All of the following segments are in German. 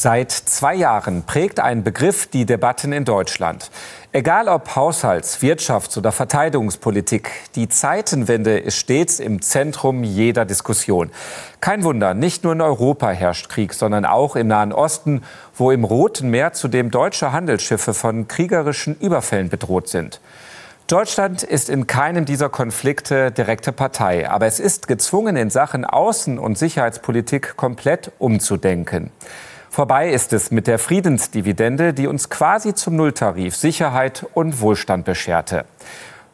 Seit zwei Jahren prägt ein Begriff die Debatten in Deutschland. Egal ob Haushalts-, Wirtschafts- oder Verteidigungspolitik, die Zeitenwende ist stets im Zentrum jeder Diskussion. Kein Wunder, nicht nur in Europa herrscht Krieg, sondern auch im Nahen Osten, wo im Roten Meer zudem deutsche Handelsschiffe von kriegerischen Überfällen bedroht sind. Deutschland ist in keinem dieser Konflikte direkte Partei, aber es ist gezwungen, in Sachen Außen- und Sicherheitspolitik komplett umzudenken. Vorbei ist es mit der Friedensdividende, die uns quasi zum Nulltarif Sicherheit und Wohlstand bescherte.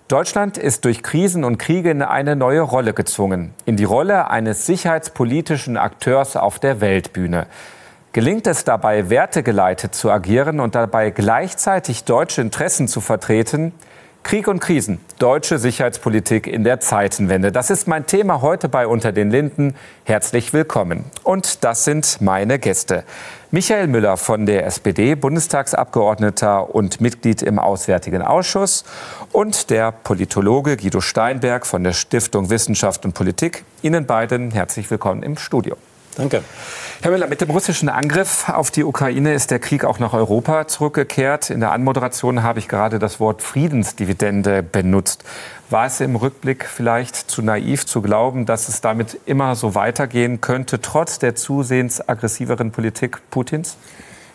Deutschland ist durch Krisen und Kriege in eine neue Rolle gezwungen, in die Rolle eines sicherheitspolitischen Akteurs auf der Weltbühne. Gelingt es dabei, wertegeleitet zu agieren und dabei gleichzeitig deutsche Interessen zu vertreten, Krieg und Krisen, deutsche Sicherheitspolitik in der Zeitenwende. Das ist mein Thema heute bei Unter den Linden. Herzlich willkommen. Und das sind meine Gäste. Michael Müller von der SPD, Bundestagsabgeordneter und Mitglied im Auswärtigen Ausschuss. Und der Politologe Guido Steinberg von der Stiftung Wissenschaft und Politik. Ihnen beiden herzlich willkommen im Studio. Danke. Herr Müller, mit dem russischen Angriff auf die Ukraine ist der Krieg auch nach Europa zurückgekehrt. In der Anmoderation habe ich gerade das Wort Friedensdividende benutzt. War es im Rückblick vielleicht zu naiv zu glauben, dass es damit immer so weitergehen könnte, trotz der zusehends aggressiveren Politik Putins?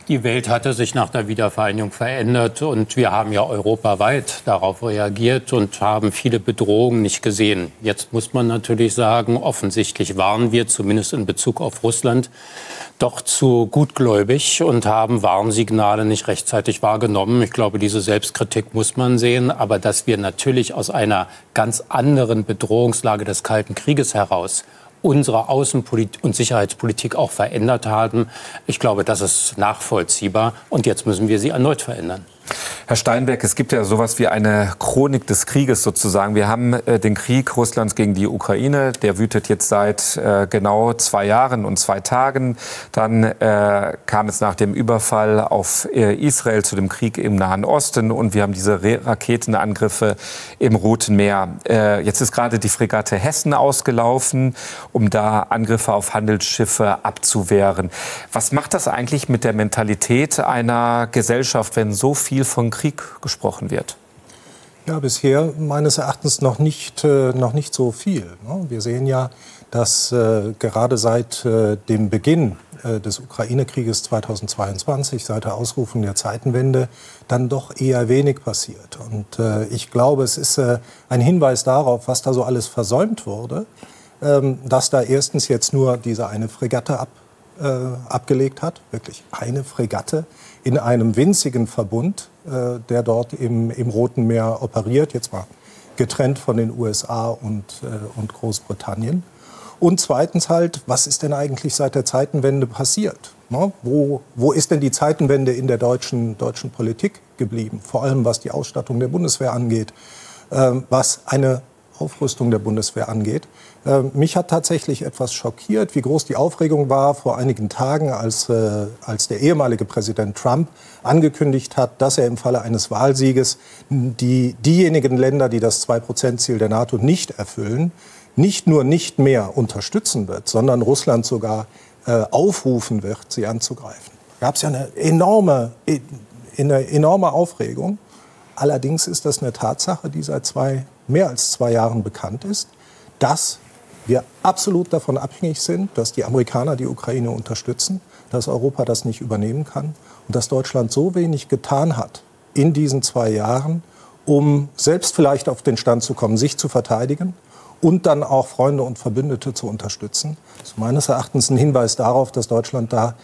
Die Welt hatte sich nach der Wiedervereinigung verändert und wir haben ja europaweit darauf reagiert und haben viele Bedrohungen nicht gesehen. Jetzt muss man natürlich sagen, offensichtlich waren wir zumindest in Bezug auf Russland doch zu gutgläubig und haben Warnsignale nicht rechtzeitig wahrgenommen. Ich glaube, diese Selbstkritik muss man sehen. Aber dass wir natürlich aus einer ganz anderen Bedrohungslage des Kalten Krieges heraus unsere Außenpolitik und Sicherheitspolitik auch verändert haben. Ich glaube, das ist nachvollziehbar. Und jetzt müssen wir sie erneut verändern. Herr Steinberg, es gibt ja sowas wie eine Chronik des Krieges sozusagen. Wir haben äh, den Krieg Russlands gegen die Ukraine, der wütet jetzt seit äh, genau zwei Jahren und zwei Tagen. Dann äh, kam es nach dem Überfall auf äh, Israel zu dem Krieg im Nahen Osten und wir haben diese Re Raketenangriffe im Roten Meer. Äh, jetzt ist gerade die Fregatte Hessen ausgelaufen, um da Angriffe auf Handelsschiffe abzuwehren. Was macht das eigentlich mit der Mentalität einer Gesellschaft, wenn so viel viel von Krieg gesprochen wird? Ja, bisher meines Erachtens noch nicht, äh, noch nicht so viel. Ne? Wir sehen ja, dass äh, gerade seit äh, dem Beginn des Ukraine-Krieges 2022, seit der Ausrufung der Zeitenwende, dann doch eher wenig passiert. Und ich glaube, es ist ein Hinweis darauf, was da so alles versäumt wurde, ähm, dass da erstens jetzt nur diese eine Fregatte ab, abgelegt hat, wirklich eine Fregatte, in einem winzigen Verbund, äh, der dort im, im Roten Meer operiert, jetzt mal getrennt von den USA und, äh, und Großbritannien. Und zweitens halt, was ist denn eigentlich seit der Zeitenwende passiert? Ne? Wo, wo ist denn die Zeitenwende in der deutschen, deutschen Politik geblieben? Vor allem was die Ausstattung der Bundeswehr angeht, äh, was eine Aufrüstung der Bundeswehr angeht. Äh, mich hat tatsächlich etwas schockiert, wie groß die Aufregung war vor einigen Tagen, als, äh, als der ehemalige Präsident Trump angekündigt hat, dass er im Falle eines Wahlsieges die, diejenigen Länder, die das 2-Prozent-Ziel der NATO nicht erfüllen, nicht nur nicht mehr unterstützen wird, sondern Russland sogar äh, aufrufen wird, sie anzugreifen. Da gab es ja eine enorme, e, eine enorme Aufregung. Allerdings ist das eine Tatsache, die seit zwei mehr als zwei Jahren bekannt ist, dass wir absolut davon abhängig sind, dass die Amerikaner die Ukraine unterstützen, dass Europa das nicht übernehmen kann und dass Deutschland so wenig getan hat in diesen zwei Jahren, um selbst vielleicht auf den Stand zu kommen, sich zu verteidigen und dann auch Freunde und Verbündete zu unterstützen. Das ist meines Erachtens ein Hinweis darauf, dass Deutschland da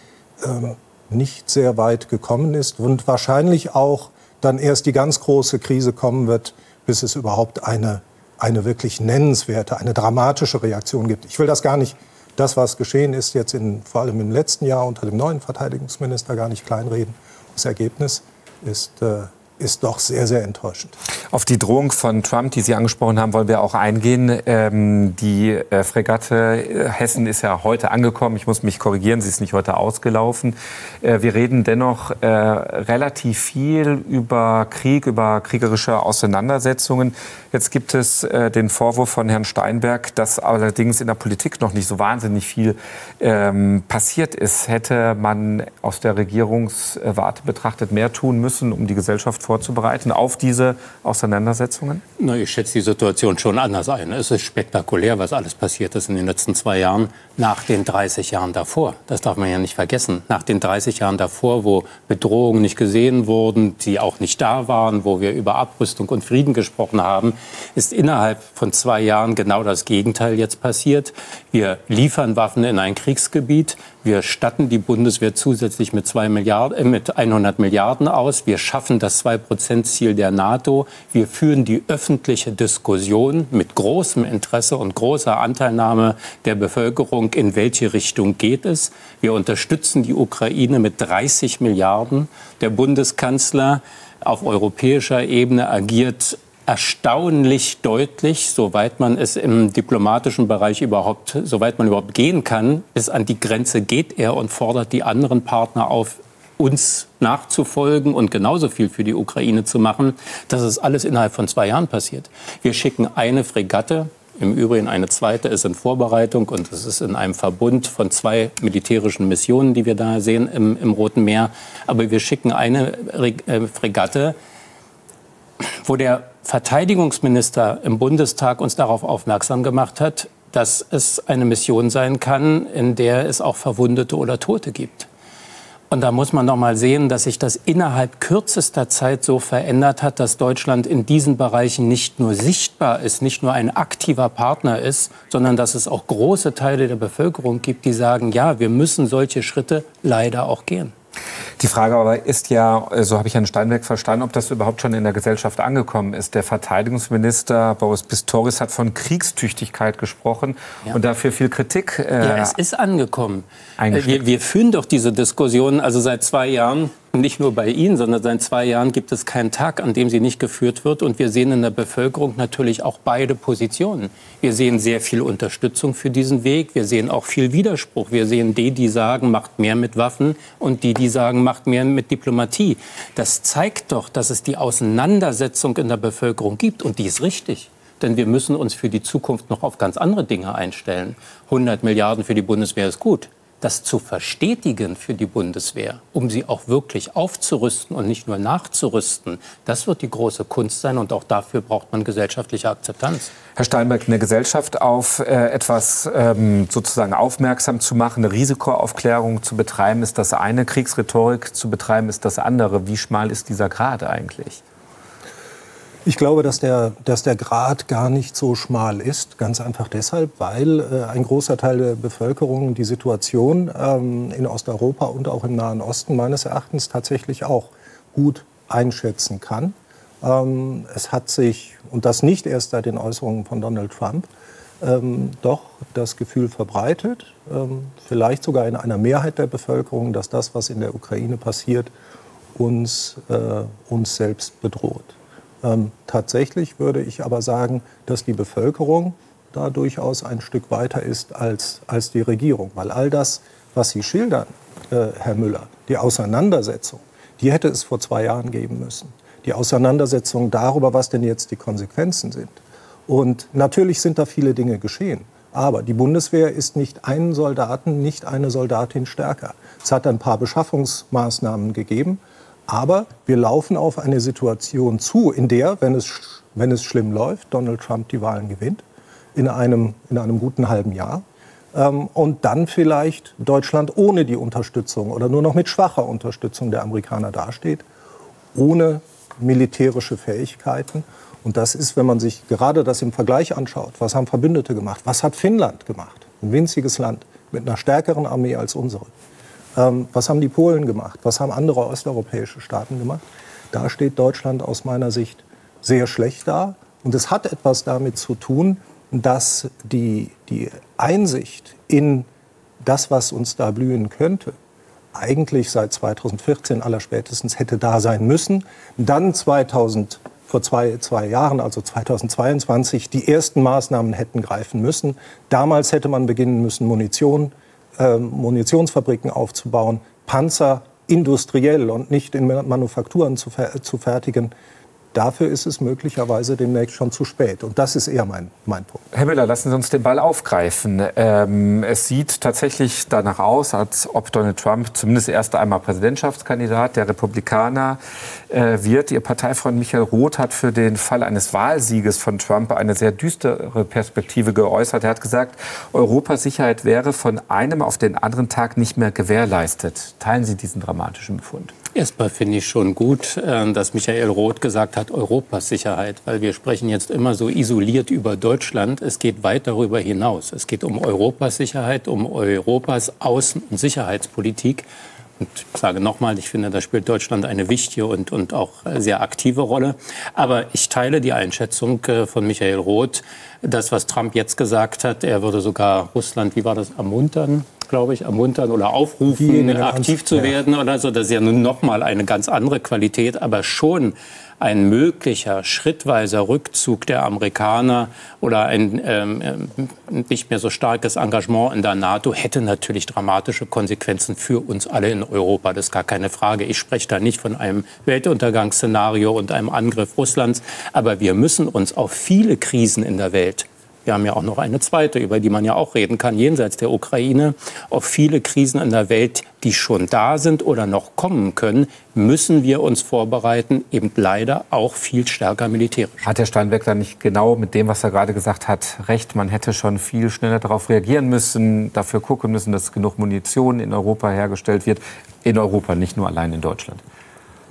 ähm, nicht sehr weit gekommen ist und wahrscheinlich auch dann erst die ganz große Krise kommen wird, bis es überhaupt eine, eine wirklich nennenswerte, eine dramatische Reaktion gibt. Ich will das gar nicht, das, was geschehen ist, jetzt in, vor allem im letzten Jahr unter dem neuen Verteidigungsminister gar nicht kleinreden. Das Ergebnis ist, äh, ist doch sehr, sehr enttäuschend. Auf die Drohung von Trump, die Sie angesprochen haben, wollen wir auch eingehen. Ähm, die äh, Fregatte äh, Hessen ist ja heute angekommen. Ich muss mich korrigieren, sie ist nicht heute ausgelaufen. Äh, wir reden dennoch äh, relativ viel über Krieg, über kriegerische Auseinandersetzungen. Jetzt gibt es äh, den Vorwurf von Herrn Steinberg, dass allerdings in der Politik noch nicht so wahnsinnig viel ähm, passiert ist. Hätte man aus der Regierungswarte betrachtet mehr tun müssen, um die Gesellschaft vorzubereiten auf diese Auseinandersetzungen? Na, ich schätze die Situation schon anders ein. Es ist spektakulär, was alles passiert ist in den letzten zwei Jahren, nach den 30 Jahren davor. Das darf man ja nicht vergessen. Nach den 30 Jahren davor, wo Bedrohungen nicht gesehen wurden, die auch nicht da waren, wo wir über Abrüstung und Frieden gesprochen haben, ist innerhalb von zwei Jahren genau das Gegenteil jetzt passiert. Wir liefern Waffen in ein Kriegsgebiet. Wir statten die Bundeswehr zusätzlich mit, zwei Milliarden, äh, mit 100 Milliarden aus. Wir schaffen das 2-Prozent-Ziel der NATO. Wir führen die öffentliche Diskussion mit großem Interesse und großer Anteilnahme der Bevölkerung, in welche Richtung geht es. Wir unterstützen die Ukraine mit 30 Milliarden. Der Bundeskanzler auf europäischer Ebene agiert erstaunlich deutlich, soweit man es im diplomatischen Bereich überhaupt, soweit man überhaupt gehen kann, bis an die Grenze geht er und fordert die anderen Partner auf, uns nachzufolgen und genauso viel für die Ukraine zu machen. Das ist alles innerhalb von zwei Jahren passiert. Wir schicken eine Fregatte, im Übrigen eine zweite ist in Vorbereitung und es ist in einem Verbund von zwei militärischen Missionen, die wir da sehen im, im Roten Meer. Aber wir schicken eine äh, Fregatte, wo der Verteidigungsminister im Bundestag uns darauf aufmerksam gemacht hat, dass es eine Mission sein kann, in der es auch Verwundete oder Tote gibt. Und da muss man noch mal sehen, dass sich das innerhalb kürzester Zeit so verändert hat, dass Deutschland in diesen Bereichen nicht nur sichtbar ist, nicht nur ein aktiver Partner ist, sondern dass es auch große Teile der Bevölkerung gibt, die sagen, ja, wir müssen solche Schritte leider auch gehen. Die Frage aber ist ja, so habe ich Herrn Steinbeck verstanden, ob das überhaupt schon in der Gesellschaft angekommen ist. Der Verteidigungsminister Boris Pistorius hat von Kriegstüchtigkeit gesprochen ja. und dafür viel Kritik. Äh, ja, es ist angekommen. Wir, wir führen doch diese Diskussion also seit zwei Jahren nicht nur bei Ihnen, sondern seit zwei Jahren gibt es keinen Tag, an dem sie nicht geführt wird. Und wir sehen in der Bevölkerung natürlich auch beide Positionen. Wir sehen sehr viel Unterstützung für diesen Weg. Wir sehen auch viel Widerspruch. Wir sehen die, die sagen, macht mehr mit Waffen und die, die sagen, macht mehr mit Diplomatie. Das zeigt doch, dass es die Auseinandersetzung in der Bevölkerung gibt. Und die ist richtig. Denn wir müssen uns für die Zukunft noch auf ganz andere Dinge einstellen. 100 Milliarden für die Bundeswehr ist gut das zu verstetigen für die Bundeswehr, um sie auch wirklich aufzurüsten und nicht nur nachzurüsten, das wird die große Kunst sein und auch dafür braucht man gesellschaftliche Akzeptanz. Herr Steinberg, eine Gesellschaft auf äh, etwas ähm, sozusagen aufmerksam zu machen, eine Risikoaufklärung zu betreiben, ist das eine, Kriegsrhetorik zu betreiben, ist das andere. Wie schmal ist dieser Grad eigentlich? Ich glaube, dass der, dass der Grad gar nicht so schmal ist. Ganz einfach deshalb, weil äh, ein großer Teil der Bevölkerung die Situation ähm, in Osteuropa und auch im Nahen Osten meines Erachtens tatsächlich auch gut einschätzen kann. Ähm, es hat sich, und das nicht erst seit den Äußerungen von Donald Trump, ähm, doch das Gefühl verbreitet, ähm, vielleicht sogar in einer Mehrheit der Bevölkerung, dass das, was in der Ukraine passiert, uns, äh, uns selbst bedroht. Ähm, tatsächlich würde ich aber sagen, dass die Bevölkerung da durchaus ein Stück weiter ist als, als die Regierung. Weil all das, was Sie schildern, äh, Herr Müller, die Auseinandersetzung, die hätte es vor zwei Jahren geben müssen. Die Auseinandersetzung darüber, was denn jetzt die Konsequenzen sind. Und natürlich sind da viele Dinge geschehen. Aber die Bundeswehr ist nicht einen Soldaten, nicht eine Soldatin stärker. Es hat ein paar Beschaffungsmaßnahmen gegeben. Aber wir laufen auf eine Situation zu, in der, wenn es, wenn es schlimm läuft, Donald Trump die Wahlen gewinnt, in einem, in einem guten halben Jahr. Ähm, und dann vielleicht Deutschland ohne die Unterstützung oder nur noch mit schwacher Unterstützung der Amerikaner dasteht, ohne militärische Fähigkeiten. Und das ist, wenn man sich gerade das im Vergleich anschaut, was haben Verbündete gemacht, was hat Finnland gemacht, ein winziges Land mit einer stärkeren Armee als unsere. Ähm, was haben die Polen gemacht? Was haben andere osteuropäische Staaten gemacht? Da steht Deutschland aus meiner Sicht sehr schlecht da. Und es hat etwas damit zu tun, dass die, die Einsicht in das, was uns da blühen könnte, eigentlich seit 2014 allerspätestens hätte da sein müssen. Dann 2000 vor zwei, zwei Jahren, also 2022, die ersten Maßnahmen hätten greifen müssen. Damals hätte man beginnen müssen, Munition, äh, Munitionsfabriken aufzubauen, Panzer industriell und nicht in Manufakturen zu, zu fertigen. Dafür ist es möglicherweise demnächst schon zu spät. Und das ist eher mein, mein Punkt. Herr Müller, lassen Sie uns den Ball aufgreifen. Ähm, es sieht tatsächlich danach aus, als ob Donald Trump zumindest erst einmal Präsidentschaftskandidat der Republikaner äh, wird. Ihr Parteifreund Michael Roth hat für den Fall eines Wahlsieges von Trump eine sehr düstere Perspektive geäußert. Er hat gesagt, Europas Sicherheit wäre von einem auf den anderen Tag nicht mehr gewährleistet. Teilen Sie diesen dramatischen Befund? Erstmal finde ich schon gut, äh, dass Michael Roth gesagt hat, Europas Sicherheit, weil wir sprechen jetzt immer so isoliert über Deutschland. Es geht weit darüber hinaus. Es geht um Europas Sicherheit, um Europas Außen- und Sicherheitspolitik. Und ich sage nochmal, ich finde, da spielt Deutschland eine wichtige und, und auch sehr aktive Rolle. Aber ich teile die Einschätzung äh, von Michael Roth, das, was Trump jetzt gesagt hat, er würde sogar Russland, wie war das, ermuntern, glaube ich, ermuntern oder aufrufen, aktiv zu werden oder so. Das ist ja nun noch mal eine ganz andere Qualität, aber schon ein möglicher schrittweiser Rückzug der Amerikaner oder ein ähm, ähm, nicht mehr so starkes Engagement in der NATO hätte natürlich dramatische Konsequenzen für uns alle in Europa. Das ist gar keine Frage. Ich spreche da nicht von einem Weltuntergangsszenario und einem Angriff Russlands, aber wir müssen uns auf viele Krisen in der Welt wir haben ja auch noch eine zweite, über die man ja auch reden kann, jenseits der Ukraine. Auf viele Krisen in der Welt, die schon da sind oder noch kommen können, müssen wir uns vorbereiten, eben leider auch viel stärker militärisch. Hat Herr Steinbeck da nicht genau mit dem, was er gerade gesagt hat, recht? Man hätte schon viel schneller darauf reagieren müssen, dafür gucken müssen, dass genug Munition in Europa hergestellt wird. In Europa, nicht nur allein in Deutschland.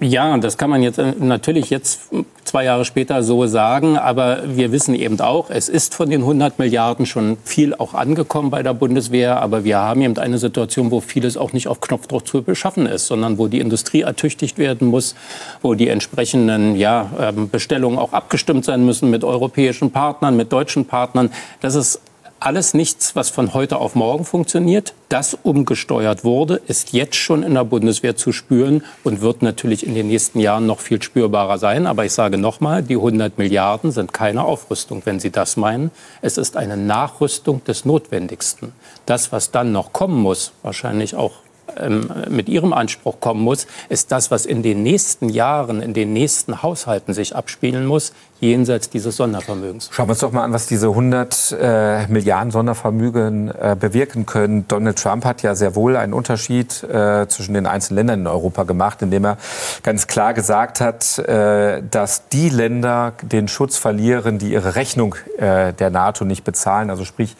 Ja, das kann man jetzt äh, natürlich jetzt zwei Jahre später so sagen, aber wir wissen eben auch, es ist von den 100 Milliarden schon viel auch angekommen bei der Bundeswehr, aber wir haben eben eine Situation, wo vieles auch nicht auf Knopfdruck zu beschaffen ist, sondern wo die Industrie ertüchtigt werden muss, wo die entsprechenden ja, ähm, Bestellungen auch abgestimmt sein müssen mit europäischen Partnern, mit deutschen Partnern. Das ist alles nichts, was von heute auf morgen funktioniert. Das umgesteuert wurde, ist jetzt schon in der Bundeswehr zu spüren und wird natürlich in den nächsten Jahren noch viel spürbarer sein. Aber ich sage nochmal, die 100 Milliarden sind keine Aufrüstung, wenn Sie das meinen. Es ist eine Nachrüstung des Notwendigsten. Das, was dann noch kommen muss, wahrscheinlich auch mit ihrem Anspruch kommen muss, ist das, was in den nächsten Jahren, in den nächsten Haushalten sich abspielen muss, jenseits dieses Sondervermögens. Schauen wir uns doch mal an, was diese 100 äh, Milliarden Sondervermögen äh, bewirken können. Donald Trump hat ja sehr wohl einen Unterschied äh, zwischen den einzelnen Ländern in Europa gemacht, indem er ganz klar gesagt hat, äh, dass die Länder den Schutz verlieren, die ihre Rechnung äh, der NATO nicht bezahlen. Also sprich,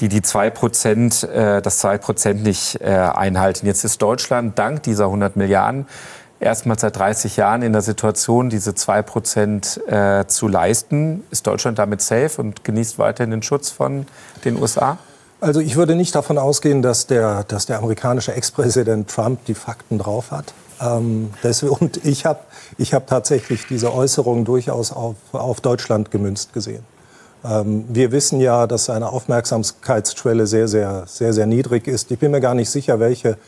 die die 2%, äh, das 2% nicht äh, einhalten. Jetzt ist Deutschland dank dieser 100 Milliarden erstmals seit 30 Jahren in der Situation, diese 2% äh, zu leisten. Ist Deutschland damit safe und genießt weiterhin den Schutz von den USA? Also ich würde nicht davon ausgehen, dass der, dass der amerikanische Ex-Präsident Trump die Fakten drauf hat. Ähm, das, und ich habe ich hab tatsächlich diese Äußerung durchaus auf, auf Deutschland gemünzt gesehen. Ähm, wir wissen ja, dass seine Aufmerksamkeitsschwelle sehr, sehr, sehr, sehr niedrig ist. Ich bin mir gar nicht sicher, welche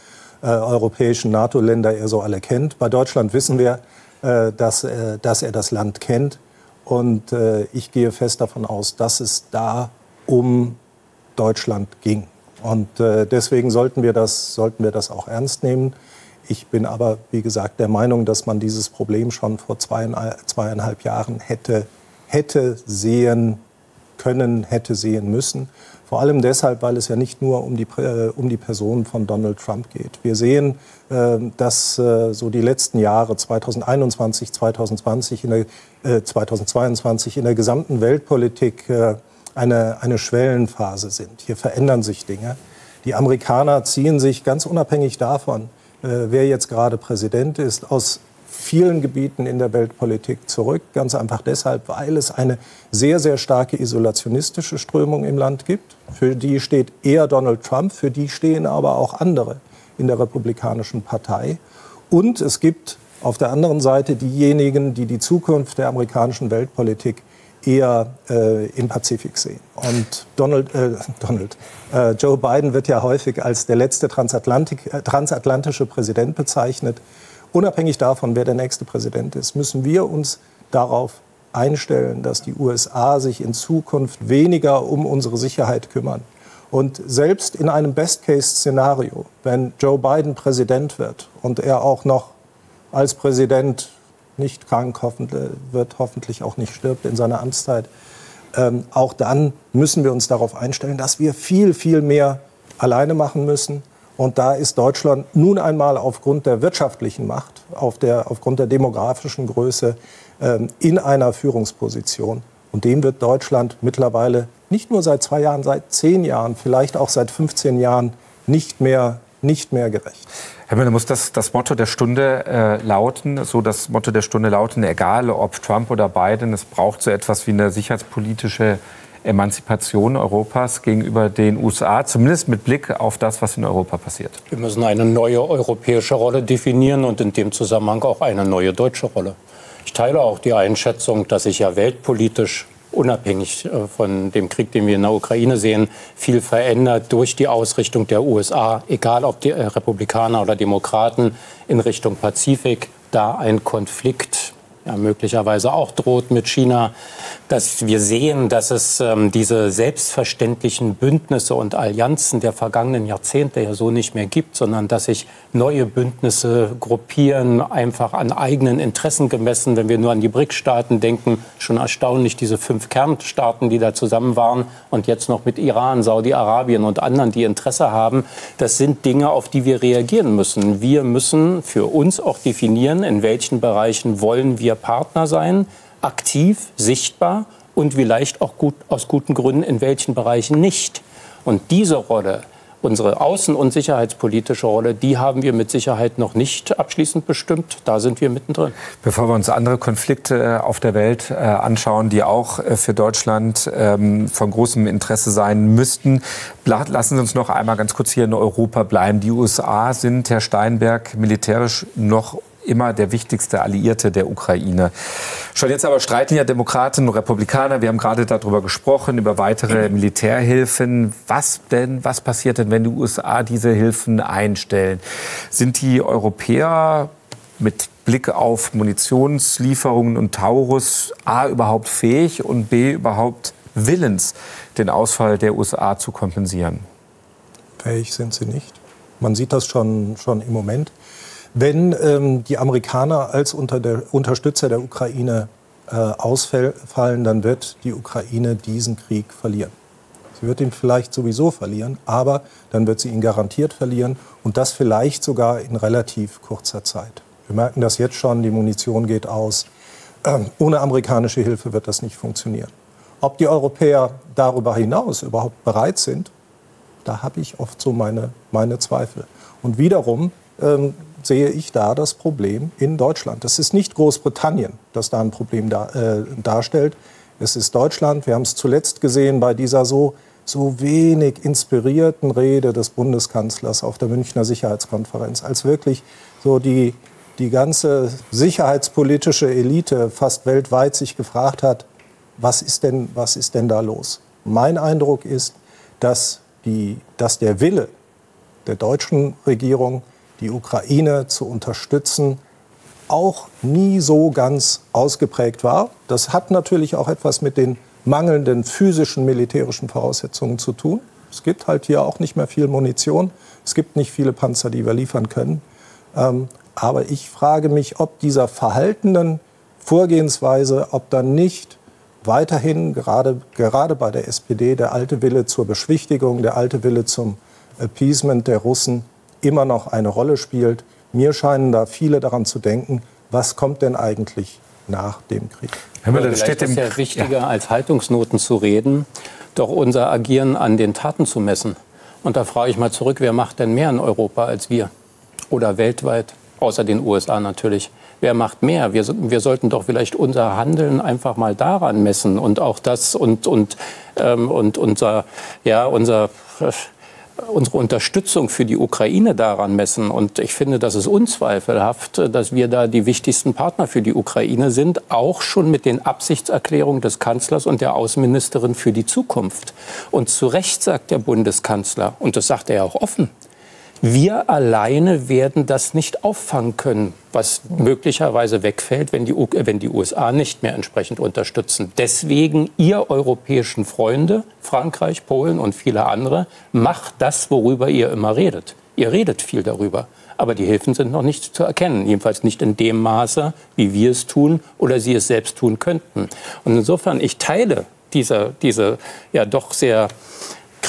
äh, europäischen NATO-Länder er so alle kennt. Bei Deutschland wissen wir, äh, dass, äh, dass er das Land kennt. Und äh, ich gehe fest davon aus, dass es da um Deutschland ging. Und äh, deswegen sollten wir, das, sollten wir das auch ernst nehmen. Ich bin aber, wie gesagt, der Meinung, dass man dieses Problem schon vor zweieinhalb, zweieinhalb Jahren hätte, hätte sehen können, hätte sehen müssen. Vor allem deshalb, weil es ja nicht nur um die, äh, um die Person von Donald Trump geht. Wir sehen, äh, dass äh, so die letzten Jahre 2021, 2020, in der, äh, 2022 in der gesamten Weltpolitik äh, eine, eine Schwellenphase sind. Hier verändern sich Dinge. Die Amerikaner ziehen sich ganz unabhängig davon, äh, wer jetzt gerade Präsident ist, aus vielen Gebieten in der Weltpolitik zurück. Ganz einfach deshalb, weil es eine sehr, sehr starke isolationistische Strömung im Land gibt. Für die steht eher Donald Trump, für die stehen aber auch andere in der Republikanischen Partei. Und es gibt auf der anderen Seite diejenigen, die die Zukunft der amerikanischen Weltpolitik eher äh, im Pazifik sehen. Und Donald, äh, Donald äh, Joe Biden wird ja häufig als der letzte äh, transatlantische Präsident bezeichnet. Unabhängig davon, wer der nächste Präsident ist, müssen wir uns darauf einstellen, dass die USA sich in Zukunft weniger um unsere Sicherheit kümmern. Und selbst in einem Best-Case-Szenario, wenn Joe Biden Präsident wird und er auch noch als Präsident nicht krank wird, hoffentlich auch nicht stirbt in seiner Amtszeit, ähm, auch dann müssen wir uns darauf einstellen, dass wir viel, viel mehr alleine machen müssen. Und da ist Deutschland nun einmal aufgrund der wirtschaftlichen Macht, auf der, aufgrund der demografischen Größe ähm, in einer Führungsposition. Und dem wird Deutschland mittlerweile nicht nur seit zwei Jahren, seit zehn Jahren, vielleicht auch seit 15 Jahren nicht mehr, nicht mehr gerecht. Herr Müller, muss das, das Motto der Stunde äh, lauten, so das Motto der Stunde lauten, egal ob Trump oder Biden, es braucht so etwas wie eine sicherheitspolitische Emanzipation Europas gegenüber den USA, zumindest mit Blick auf das, was in Europa passiert? Wir müssen eine neue europäische Rolle definieren und in dem Zusammenhang auch eine neue deutsche Rolle. Ich teile auch die Einschätzung, dass sich ja weltpolitisch unabhängig äh, von dem Krieg, den wir in der Ukraine sehen, viel verändert durch die Ausrichtung der USA, egal ob die äh, Republikaner oder Demokraten in Richtung Pazifik, da ein Konflikt ja, möglicherweise auch droht mit China, dass wir sehen, dass es ähm, diese selbstverständlichen Bündnisse und Allianzen der vergangenen Jahrzehnte ja so nicht mehr gibt, sondern dass sich neue Bündnisse gruppieren, einfach an eigenen Interessen gemessen. Wenn wir nur an die BRIC-Staaten denken, schon erstaunlich, diese fünf Kernstaaten, die da zusammen waren und jetzt noch mit Iran, Saudi-Arabien und anderen, die Interesse haben. Das sind Dinge, auf die wir reagieren müssen. Wir müssen für uns auch definieren, in welchen Bereichen wollen wir Partner sein, aktiv, sichtbar und vielleicht auch gut, aus guten Gründen in welchen Bereichen nicht. Und diese Rolle, unsere außen- und sicherheitspolitische Rolle, die haben wir mit Sicherheit noch nicht abschließend bestimmt. Da sind wir mittendrin. Bevor wir uns andere Konflikte äh, auf der Welt äh, anschauen, die auch äh, für Deutschland ähm, von großem Interesse sein müssten, lassen Sie uns noch einmal ganz kurz hier in Europa bleiben. Die USA sind, Herr Steinberg, militärisch noch immer der wichtigste Alliierte der Ukraine. Schon jetzt aber streiten ja Demokraten und Republikaner. Wir haben gerade darüber gesprochen, über weitere Militärhilfen. Was denn, was passiert denn, wenn die USA diese Hilfen einstellen? Sind die Europäer mit Blick auf Munitionslieferungen und Taurus A überhaupt fähig und B überhaupt willens, den Ausfall der USA zu kompensieren? Fähig sind sie nicht. Man sieht das schon, schon im Moment. Wenn ähm, die Amerikaner als unter der Unterstützer der Ukraine äh, ausfallen, dann wird die Ukraine diesen Krieg verlieren. Sie wird ihn vielleicht sowieso verlieren, aber dann wird sie ihn garantiert verlieren und das vielleicht sogar in relativ kurzer Zeit. Wir merken das jetzt schon, die Munition geht aus. Ähm, ohne amerikanische Hilfe wird das nicht funktionieren. Ob die Europäer darüber hinaus überhaupt bereit sind, da habe ich oft so meine, meine Zweifel. Und wiederum ähm, sehe ich da das Problem in Deutschland. Das ist nicht Großbritannien, das da ein Problem da, äh, darstellt. Es ist Deutschland. Wir haben es zuletzt gesehen bei dieser so, so wenig inspirierten Rede des Bundeskanzlers auf der Münchner Sicherheitskonferenz, als wirklich so die, die ganze sicherheitspolitische Elite fast weltweit sich gefragt hat, was ist denn, was ist denn da los? Mein Eindruck ist, dass, die, dass der Wille der deutschen Regierung die Ukraine zu unterstützen, auch nie so ganz ausgeprägt war. Das hat natürlich auch etwas mit den mangelnden physischen militärischen Voraussetzungen zu tun. Es gibt halt hier auch nicht mehr viel Munition. Es gibt nicht viele Panzer, die wir liefern können. Ähm, aber ich frage mich, ob dieser verhaltenen Vorgehensweise, ob dann nicht weiterhin, gerade, gerade bei der SPD, der alte Wille zur Beschwichtigung, der alte Wille zum Appeasement der Russen immer noch eine Rolle spielt. Mir scheinen da viele daran zu denken, was kommt denn eigentlich nach dem Krieg? Herr Müller, das steht ist ja wichtiger, ja. als Haltungsnoten zu reden, doch unser Agieren an den Taten zu messen. Und da frage ich mal zurück, wer macht denn mehr in Europa als wir? Oder weltweit? Außer den USA natürlich. Wer macht mehr? Wir, wir sollten doch vielleicht unser Handeln einfach mal daran messen und auch das und, und, ähm, und unser, ja, unser unsere Unterstützung für die Ukraine daran messen. Und ich finde, das ist unzweifelhaft, dass wir da die wichtigsten Partner für die Ukraine sind, auch schon mit den Absichtserklärungen des Kanzlers und der Außenministerin für die Zukunft. Und zu Recht sagt der Bundeskanzler, und das sagt er ja auch offen, wir alleine werden das nicht auffangen können, was möglicherweise wegfällt, wenn die, wenn die USA nicht mehr entsprechend unterstützen. Deswegen, ihr europäischen Freunde, Frankreich, Polen und viele andere, macht das, worüber ihr immer redet. Ihr redet viel darüber. Aber die Hilfen sind noch nicht zu erkennen. Jedenfalls nicht in dem Maße, wie wir es tun oder sie es selbst tun könnten. Und insofern, ich teile diese, diese ja doch sehr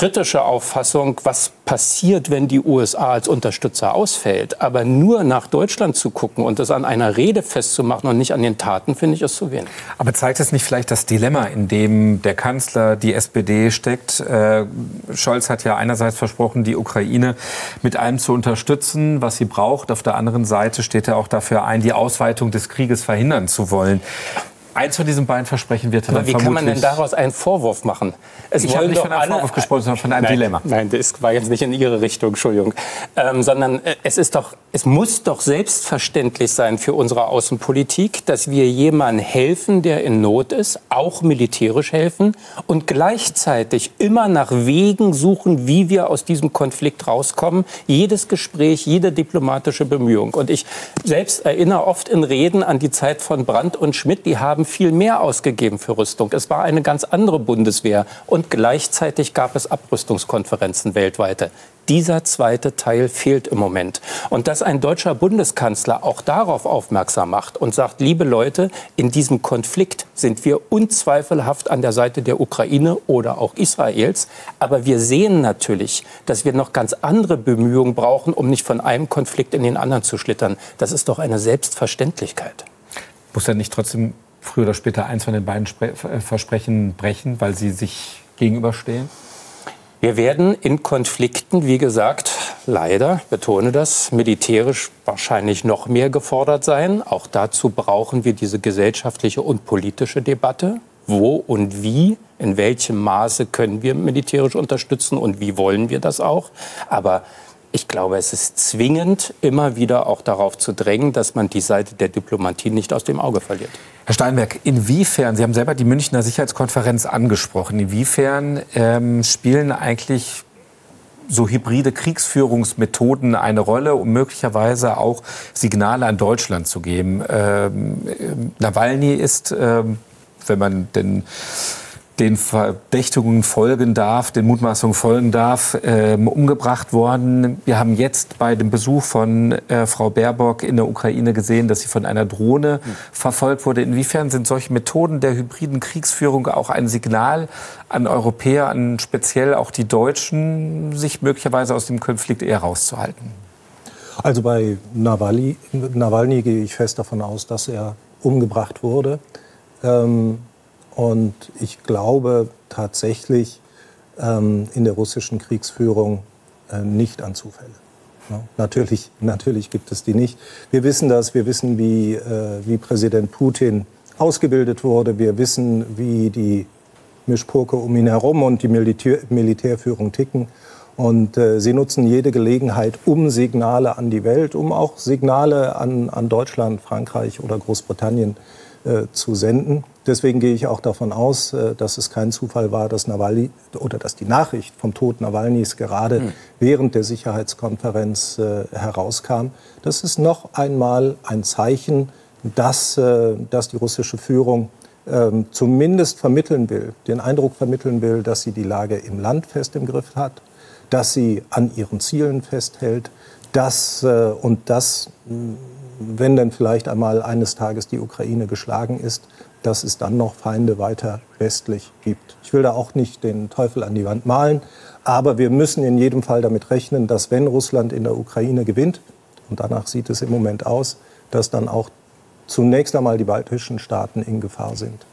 kritische Auffassung, was passiert, wenn die USA als Unterstützer ausfällt. Aber nur nach Deutschland zu gucken und das an einer Rede festzumachen und nicht an den Taten, finde ich, ist zu wenig. Aber zeigt es nicht vielleicht das Dilemma, in dem der Kanzler, die SPD steckt? Äh, Scholz hat ja einerseits versprochen, die Ukraine mit allem zu unterstützen, was sie braucht. Auf der anderen Seite steht er auch dafür ein, die Ausweitung des Krieges verhindern zu wollen. Eins von diesen beiden Versprechen wird er dann Wie kann man denn daraus einen Vorwurf machen? Es ich habe nicht von einem Vorwurf gesprochen, sondern von einem nein, Dilemma. Nein, das war jetzt nicht in Ihre Richtung, Entschuldigung. Ähm, sondern äh, es ist doch, es muss doch selbstverständlich sein für unsere Außenpolitik, dass wir jemandem helfen, der in Not ist, auch militärisch helfen und gleichzeitig immer nach Wegen suchen, wie wir aus diesem Konflikt rauskommen. Jedes Gespräch, jede diplomatische Bemühung. Und ich selbst erinnere oft in Reden an die Zeit von Brandt und Schmidt, die haben haben viel mehr ausgegeben für Rüstung. Es war eine ganz andere Bundeswehr. Und gleichzeitig gab es Abrüstungskonferenzen weltweit. Dieser zweite Teil fehlt im Moment. Und dass ein deutscher Bundeskanzler auch darauf aufmerksam macht und sagt, liebe Leute, in diesem Konflikt sind wir unzweifelhaft an der Seite der Ukraine oder auch Israels. Aber wir sehen natürlich, dass wir noch ganz andere Bemühungen brauchen, um nicht von einem Konflikt in den anderen zu schlittern. Das ist doch eine Selbstverständlichkeit. Muss er nicht trotzdem früher oder später eins von den beiden Spre äh, Versprechen brechen, weil sie sich gegenüberstehen? Wir werden in Konflikten, wie gesagt, leider, betone das, militärisch wahrscheinlich noch mehr gefordert sein. Auch dazu brauchen wir diese gesellschaftliche und politische Debatte. Wo und wie, in welchem Maße können wir militärisch unterstützen und wie wollen wir das auch? Aber ich glaube, es ist zwingend, immer wieder auch darauf zu drängen, dass man die Seite der Diplomatie nicht aus dem Auge verliert. Herr Steinberg, inwiefern, Sie haben selber die Münchner Sicherheitskonferenz angesprochen, inwiefern ähm, spielen eigentlich so hybride Kriegsführungsmethoden eine Rolle, um möglicherweise auch Signale an Deutschland zu geben? Ähm, Nawalny ist, ähm, wenn man denn den Verdächtigungen folgen darf, den Mutmaßungen folgen darf, ähm, umgebracht worden. Wir haben jetzt bei dem Besuch von äh, Frau Baerbock in der Ukraine gesehen, dass sie von einer Drohne mhm. verfolgt wurde. Inwiefern sind solche Methoden der hybriden Kriegsführung auch ein Signal an Europäer, an speziell auch die Deutschen, sich möglicherweise aus dem Konflikt eher rauszuhalten? Also bei Nawalny, Nawalny gehe ich fest davon aus, dass er umgebracht wurde. Ähm, und ich glaube tatsächlich ähm, in der russischen Kriegsführung äh, nicht an Zufälle. Ja, natürlich, natürlich gibt es die nicht. Wir wissen das, wir wissen, wie, äh, wie Präsident Putin ausgebildet wurde, wir wissen, wie die Mischpurke um ihn herum und die Militär, Militärführung ticken. Und äh, sie nutzen jede Gelegenheit, um Signale an die Welt, um auch Signale an, an Deutschland, Frankreich oder Großbritannien äh, zu senden. Deswegen gehe ich auch davon aus, äh, dass es kein Zufall war, dass Nawalny oder dass die Nachricht vom Tod Nawalnys gerade mhm. während der Sicherheitskonferenz äh, herauskam. Das ist noch einmal ein Zeichen, dass, äh, dass die russische Führung ähm, zumindest vermitteln will, den Eindruck vermitteln will, dass sie die Lage im Land fest im Griff hat, dass sie an ihren Zielen festhält, dass äh, und das wenn dann vielleicht einmal eines Tages die Ukraine geschlagen ist, dass es dann noch Feinde weiter westlich gibt. Ich will da auch nicht den Teufel an die Wand malen, aber wir müssen in jedem Fall damit rechnen, dass wenn Russland in der Ukraine gewinnt, und danach sieht es im Moment aus, dass dann auch zunächst einmal die baltischen Staaten in Gefahr sind.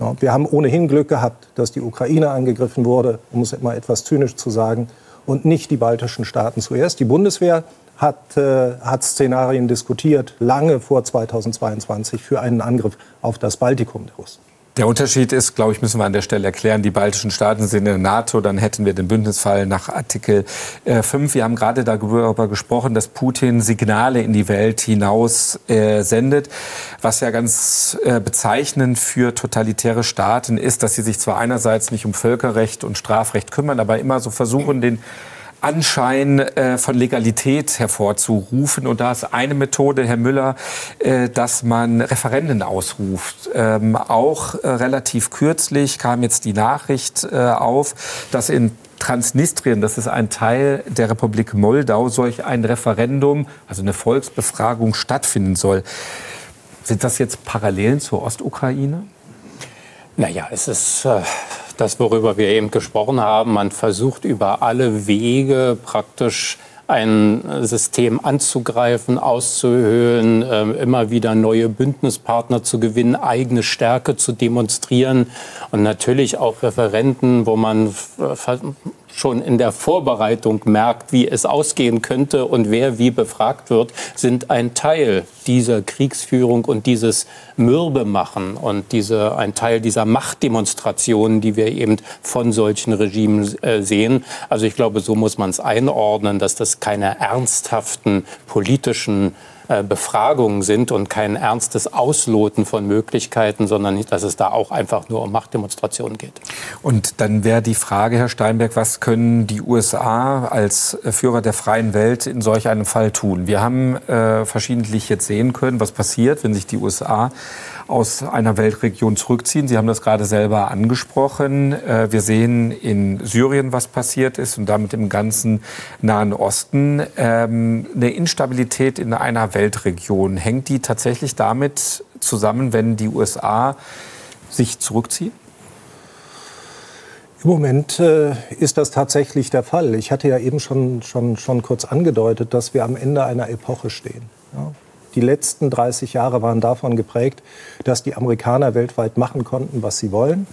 Ja, wir haben ohnehin Glück gehabt, dass die Ukraine angegriffen wurde, um es immer etwas zynisch zu sagen, und nicht die baltischen Staaten zuerst. Die Bundeswehr hat, äh, hat Szenarien diskutiert, lange vor 2022, für einen Angriff auf das Baltikum der Russen. Der Unterschied ist, glaube ich, müssen wir an der Stelle erklären, die baltischen Staaten sind in der NATO, dann hätten wir den Bündnisfall nach Artikel 5. Äh, wir haben gerade darüber gesprochen, dass Putin Signale in die Welt hinaus äh, sendet. Was ja ganz äh, bezeichnend für totalitäre Staaten ist, dass sie sich zwar einerseits nicht um Völkerrecht und Strafrecht kümmern, aber immer so versuchen, den Anschein äh, von Legalität hervorzurufen. Und da ist eine Methode, Herr Müller, äh, dass man Referenden ausruft. Ähm, auch äh, relativ kürzlich kam jetzt die Nachricht äh, auf, dass in Transnistrien, das ist ein Teil der Republik Moldau, solch ein Referendum, also eine Volksbefragung stattfinden soll. Sind das jetzt Parallelen zur Ostukraine? Naja, es ist äh, das, worüber wir eben gesprochen haben. Man versucht über alle Wege praktisch ein System anzugreifen, auszuhöhlen, äh, immer wieder neue Bündnispartner zu gewinnen, eigene Stärke zu demonstrieren und natürlich auch Referenten, wo man schon in der Vorbereitung merkt, wie es ausgehen könnte und wer wie befragt wird, sind ein Teil dieser Kriegsführung und dieses Mürbemachen und diese, ein Teil dieser Machtdemonstrationen, die wir eben von solchen Regimen äh, sehen. Also ich glaube, so muss man es einordnen, dass das keine ernsthaften politischen Befragungen sind und kein ernstes Ausloten von Möglichkeiten, sondern dass es da auch einfach nur um Machtdemonstrationen geht. Und dann wäre die Frage, Herr Steinberg, was können die USA als Führer der freien Welt in solch einem Fall tun? Wir haben äh, verschiedentlich jetzt sehen können, was passiert, wenn sich die USA aus einer Weltregion zurückziehen. Sie haben das gerade selber angesprochen. Äh, wir sehen in Syrien, was passiert ist und damit im ganzen Nahen Osten. Ähm, eine Instabilität in einer Weltregion, hängt die tatsächlich damit zusammen, wenn die USA sich zurückziehen? Im Moment äh, ist das tatsächlich der Fall. Ich hatte ja eben schon, schon, schon kurz angedeutet, dass wir am Ende einer Epoche stehen. Ja? Die letzten 30 Jahre waren davon geprägt, dass die Amerikaner weltweit machen konnten, was sie wollen,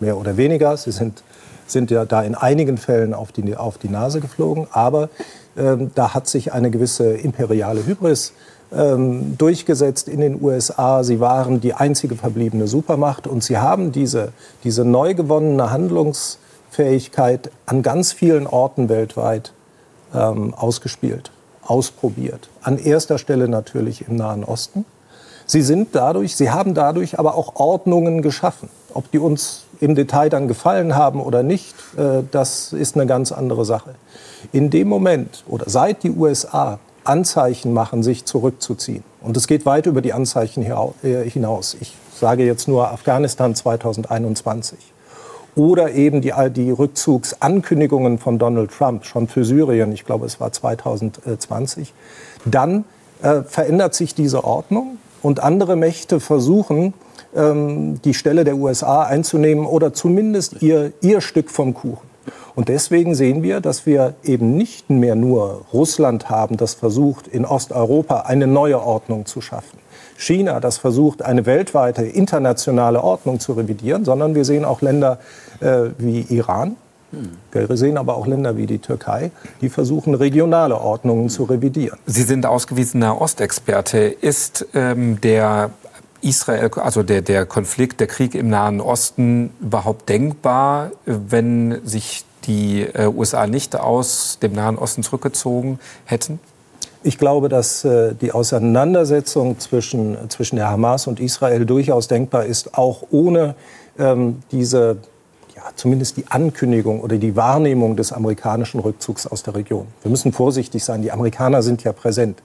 mehr oder weniger. Sie sind, sind ja da in einigen Fällen auf die, auf die Nase geflogen, aber ähm, da hat sich eine gewisse imperiale Hybris ähm, durchgesetzt in den USA. Sie waren die einzige verbliebene Supermacht und sie haben diese, diese neu gewonnene Handlungsfähigkeit an ganz vielen Orten weltweit ähm, ausgespielt ausprobiert. An erster Stelle natürlich im Nahen Osten. Sie sind dadurch, sie haben dadurch aber auch Ordnungen geschaffen. Ob die uns im Detail dann gefallen haben oder nicht, äh, das ist eine ganz andere Sache. In dem Moment oder seit die USA Anzeichen machen, sich zurückzuziehen, und es geht weit über die Anzeichen äh, hinaus. Ich sage jetzt nur Afghanistan 2021 oder eben die, die Rückzugsankündigungen von Donald Trump schon für Syrien, ich glaube es war 2020, dann äh, verändert sich diese Ordnung und andere Mächte versuchen, ähm, die Stelle der USA einzunehmen oder zumindest ihr, ihr Stück vom Kuchen. Und deswegen sehen wir, dass wir eben nicht mehr nur Russland haben, das versucht, in Osteuropa eine neue Ordnung zu schaffen. China, das versucht, eine weltweite internationale Ordnung zu revidieren, sondern wir sehen auch Länder äh, wie Iran. Wir sehen aber auch Länder wie die Türkei, die versuchen, regionale Ordnungen zu revidieren. Sie sind ausgewiesener Ostexperte. Ist ähm, der Israel, also der, der Konflikt, der Krieg im Nahen Osten überhaupt denkbar, wenn sich die äh, USA nicht aus dem Nahen Osten zurückgezogen hätten? Ich glaube, dass äh, die Auseinandersetzung zwischen, zwischen der Hamas und Israel durchaus denkbar ist, auch ohne ähm, diese, ja, zumindest die Ankündigung oder die Wahrnehmung des amerikanischen Rückzugs aus der Region. Wir müssen vorsichtig sein. Die Amerikaner sind ja präsent.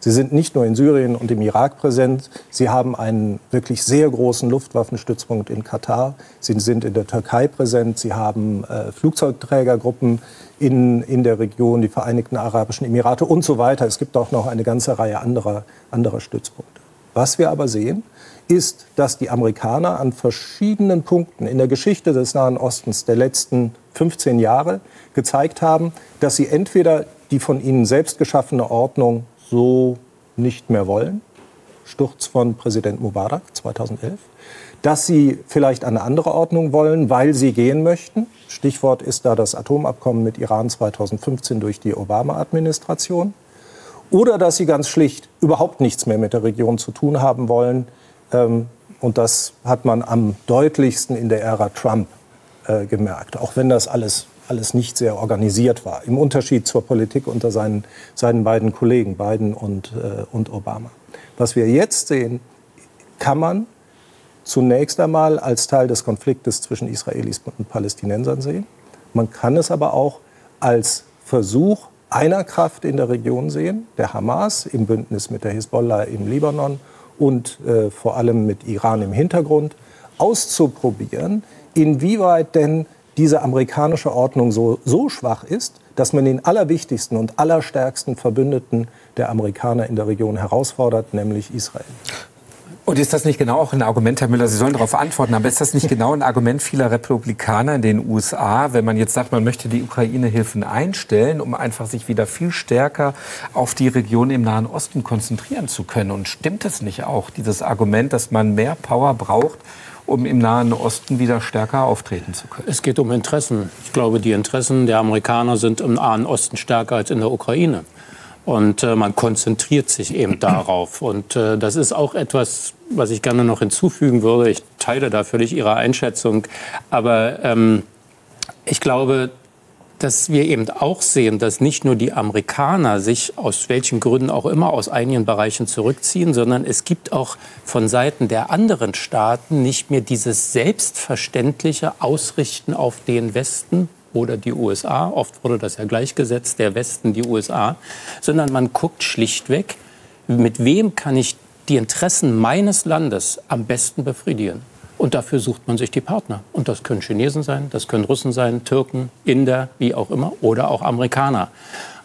Sie sind nicht nur in Syrien und im Irak präsent, sie haben einen wirklich sehr großen Luftwaffenstützpunkt in Katar, sie sind in der Türkei präsent, sie haben äh, Flugzeugträgergruppen in, in der Region, die Vereinigten Arabischen Emirate und so weiter. Es gibt auch noch eine ganze Reihe anderer, anderer Stützpunkte. Was wir aber sehen, ist, dass die Amerikaner an verschiedenen Punkten in der Geschichte des Nahen Ostens der letzten 15 Jahre gezeigt haben, dass sie entweder die von ihnen selbst geschaffene Ordnung so nicht mehr wollen. Sturz von Präsident Mubarak 2011. Dass sie vielleicht eine andere Ordnung wollen, weil sie gehen möchten. Stichwort ist da das Atomabkommen mit Iran 2015 durch die Obama-Administration. Oder dass sie ganz schlicht überhaupt nichts mehr mit der Region zu tun haben wollen, ähm, und das hat man am deutlichsten in der Ära Trump äh, gemerkt, auch wenn das alles, alles nicht sehr organisiert war, im Unterschied zur Politik unter seinen, seinen beiden Kollegen, Biden und, äh, und Obama. Was wir jetzt sehen, kann man zunächst einmal als Teil des Konfliktes zwischen Israelis und Palästinensern sehen. Man kann es aber auch als Versuch einer Kraft in der Region sehen, der Hamas im Bündnis mit der Hisbollah im Libanon und äh, vor allem mit Iran im Hintergrund, auszuprobieren, inwieweit denn diese amerikanische Ordnung so, so schwach ist, dass man den allerwichtigsten und allerstärksten Verbündeten der Amerikaner in der Region herausfordert, nämlich Israel. Und ist das nicht genau auch ein Argument, Herr Müller, Sie sollen darauf antworten, aber ist das nicht genau ein Argument vieler Republikaner in den USA, wenn man jetzt sagt, man möchte die Ukraine-Hilfen einstellen, um einfach sich wieder viel stärker auf die Region im Nahen Osten konzentrieren zu können? Und stimmt es nicht auch, dieses Argument, dass man mehr Power braucht, um im Nahen Osten wieder stärker auftreten zu können? Es geht um Interessen. Ich glaube, die Interessen der Amerikaner sind im Nahen Osten stärker als in der Ukraine. Und äh, man konzentriert sich eben darauf. Und äh, das ist auch etwas, was ich gerne noch hinzufügen würde. Ich teile da völlig Ihre Einschätzung. Aber ähm, ich glaube, dass wir eben auch sehen, dass nicht nur die Amerikaner sich aus welchen Gründen auch immer aus einigen Bereichen zurückziehen, sondern es gibt auch von Seiten der anderen Staaten nicht mehr dieses selbstverständliche Ausrichten auf den Westen oder die USA. Oft wurde das ja gleichgesetzt, der Westen, die USA. Sondern man guckt schlichtweg, mit wem kann ich die Interessen meines Landes am besten befriedigen. Und dafür sucht man sich die Partner. Und das können Chinesen sein, das können Russen sein, Türken, Inder, wie auch immer, oder auch Amerikaner.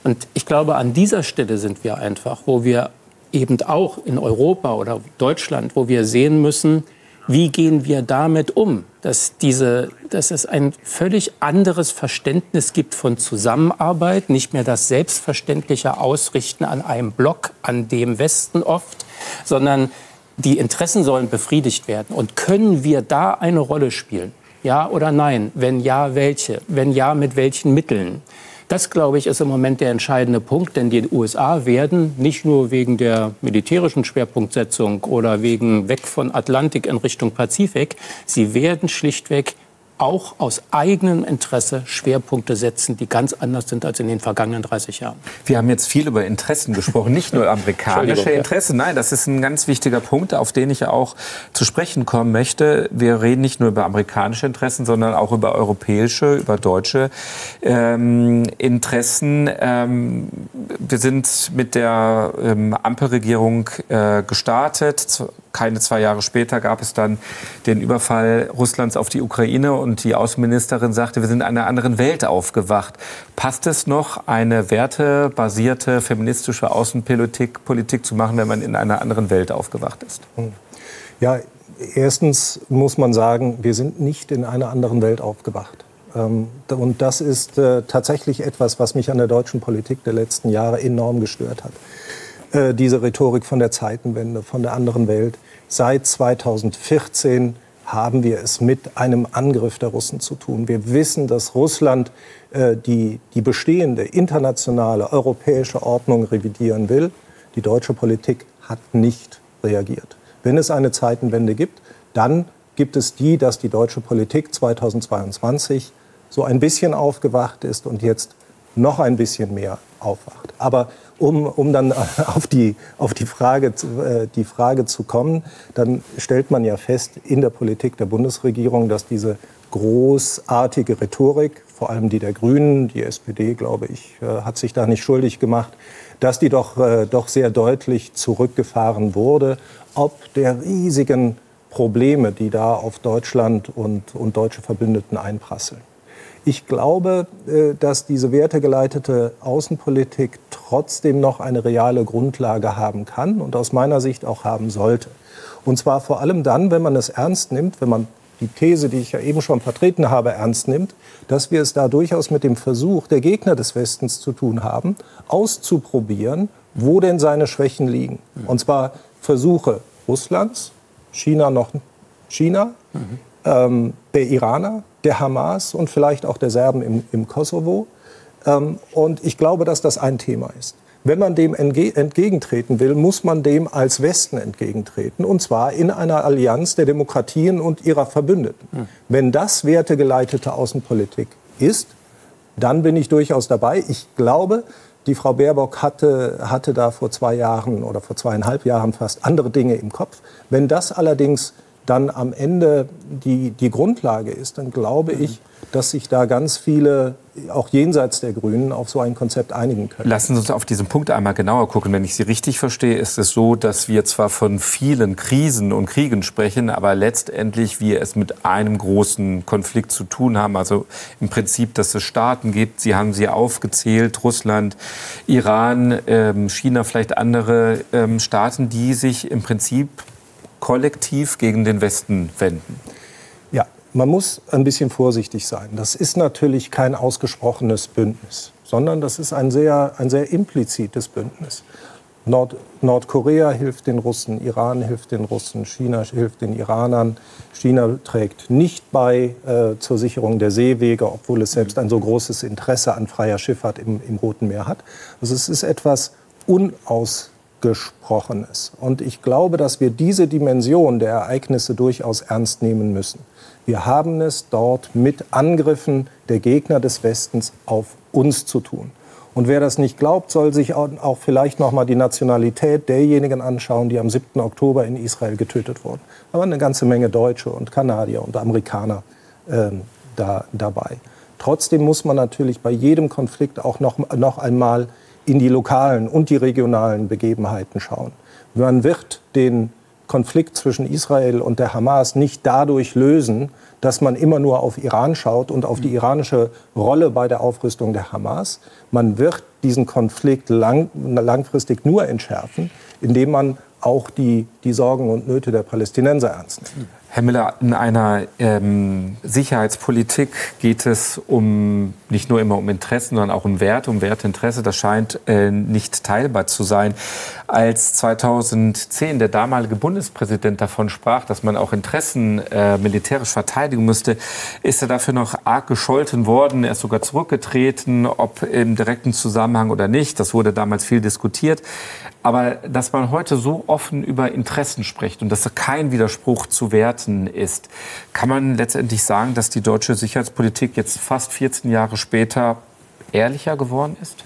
Und ich glaube, an dieser Stelle sind wir einfach, wo wir eben auch in Europa oder Deutschland, wo wir sehen müssen, wie gehen wir damit um, dass, diese, dass es ein völlig anderes Verständnis gibt von Zusammenarbeit, nicht mehr das selbstverständliche Ausrichten an einem Block, an dem Westen oft, sondern die Interessen sollen befriedigt werden. Und können wir da eine Rolle spielen? Ja oder nein? Wenn ja, welche? Wenn ja, mit welchen Mitteln? Das, glaube ich, ist im Moment der entscheidende Punkt, denn die USA werden nicht nur wegen der militärischen Schwerpunktsetzung oder wegen weg von Atlantik in Richtung Pazifik, sie werden schlichtweg auch aus eigenem Interesse Schwerpunkte setzen, die ganz anders sind als in den vergangenen 30 Jahren. Wir haben jetzt viel über Interessen gesprochen, nicht nur amerikanische Interessen. Nein, das ist ein ganz wichtiger Punkt, auf den ich auch zu sprechen kommen möchte. Wir reden nicht nur über amerikanische Interessen, sondern auch über europäische, über deutsche ähm, Interessen. Ähm, wir sind mit der ähm, Ampelregierung äh, gestartet keine zwei Jahre später gab es dann den Überfall Russlands auf die Ukraine und die Außenministerin sagte, wir sind in einer anderen Welt aufgewacht. Passt es noch, eine wertebasierte feministische Außenpolitik Politik zu machen, wenn man in einer anderen Welt aufgewacht ist? Hm. Ja, erstens muss man sagen, wir sind nicht in einer anderen Welt aufgewacht. Ähm, und das ist äh, tatsächlich etwas, was mich an der deutschen Politik der letzten Jahre enorm gestört hat. Äh, diese Rhetorik von der Zeitenwende, von der anderen Welt. Seit 2014 haben wir es mit einem Angriff der Russen zu tun. Wir wissen, dass Russland äh, die, die bestehende internationale europäische Ordnung revidieren will. Die deutsche Politik hat nicht reagiert. Wenn es eine Zeitenwende gibt, dann gibt es die, dass die deutsche Politik 2022 so ein bisschen aufgewacht ist und jetzt noch ein bisschen mehr aufwacht. Aber um, um dann auf, die, auf die, Frage, äh, die Frage zu kommen, dann stellt man ja fest in der Politik der Bundesregierung, dass diese großartige Rhetorik, vor allem die der Grünen, die SPD, glaube ich, äh, hat sich da nicht schuldig gemacht, dass die doch, äh, doch sehr deutlich zurückgefahren wurde, ob der riesigen Probleme, die da auf Deutschland und, und deutsche Verbündeten einprasseln. Ich glaube, äh, dass diese wertegeleitete Außenpolitik trotzdem noch eine reale Grundlage haben kann und aus meiner Sicht auch haben sollte. Und zwar vor allem dann, wenn man es ernst nimmt, wenn man die These, die ich ja eben schon vertreten habe, ernst nimmt, dass wir es da durchaus mit dem Versuch der Gegner des Westens zu tun haben, auszuprobieren, wo denn seine Schwächen liegen. Und zwar Versuche Russlands, China noch China, mhm. Ähm, der Iraner, der Hamas und vielleicht auch der Serben im, im Kosovo. Ähm, und ich glaube, dass das ein Thema ist. Wenn man dem entge entgegentreten will, muss man dem als Westen entgegentreten. Und zwar in einer Allianz der Demokratien und ihrer Verbündeten. Hm. Wenn das wertegeleitete Außenpolitik ist, dann bin ich durchaus dabei. Ich glaube, die Frau Baerbock hatte, hatte da vor zwei Jahren oder vor zweieinhalb Jahren fast andere Dinge im Kopf. Wenn das allerdings dann am Ende die, die Grundlage ist, dann glaube ich, dass sich da ganz viele, auch jenseits der Grünen, auf so ein Konzept einigen können. Lassen Sie uns auf diesen Punkt einmal genauer gucken. Wenn ich Sie richtig verstehe, ist es so, dass wir zwar von vielen Krisen und Kriegen sprechen, aber letztendlich wir es mit einem großen Konflikt zu tun haben. Also im Prinzip, dass es Staaten gibt, Sie haben sie aufgezählt, Russland, Iran, ähm, China, vielleicht andere ähm, Staaten, die sich im Prinzip kollektiv gegen den Westen wenden? Ja, man muss ein bisschen vorsichtig sein. Das ist natürlich kein ausgesprochenes Bündnis, sondern das ist ein sehr, ein sehr implizites Bündnis. Nord Nordkorea hilft den Russen, Iran hilft den Russen, China hilft den Iranern. China trägt nicht bei äh, zur Sicherung der Seewege, obwohl es selbst ein so großes Interesse an freier Schifffahrt im, im Roten Meer hat. Also es ist etwas unaus Gesprochenes. Und ich glaube, dass wir diese Dimension der Ereignisse durchaus ernst nehmen müssen. Wir haben es dort mit Angriffen der Gegner des Westens auf uns zu tun. Und wer das nicht glaubt, soll sich auch vielleicht noch mal die Nationalität derjenigen anschauen, die am 7. Oktober in Israel getötet wurden. Aber eine ganze Menge Deutsche und Kanadier und Amerikaner äh, da, dabei. Trotzdem muss man natürlich bei jedem Konflikt auch noch, noch einmal in die lokalen und die regionalen Begebenheiten schauen. Man wird den Konflikt zwischen Israel und der Hamas nicht dadurch lösen, dass man immer nur auf Iran schaut und auf die iranische Rolle bei der Aufrüstung der Hamas. Man wird diesen Konflikt lang, langfristig nur entschärfen, indem man auch die, die Sorgen und Nöte der Palästinenser ernst nimmt. Herr Miller, in einer ähm, Sicherheitspolitik geht es um nicht nur immer um Interessen, sondern auch um Werte, um Werteinteresse. Das scheint äh, nicht teilbar zu sein. Als 2010 der damalige Bundespräsident davon sprach, dass man auch Interessen äh, militärisch verteidigen müsste, ist er dafür noch arg gescholten worden. Er ist sogar zurückgetreten, ob im direkten Zusammenhang oder nicht. Das wurde damals viel diskutiert. Aber dass man heute so offen über Interessen spricht und dass kein Widerspruch zu Werten ist, kann man letztendlich sagen, dass die deutsche Sicherheitspolitik jetzt fast 14 Jahre später ehrlicher geworden ist?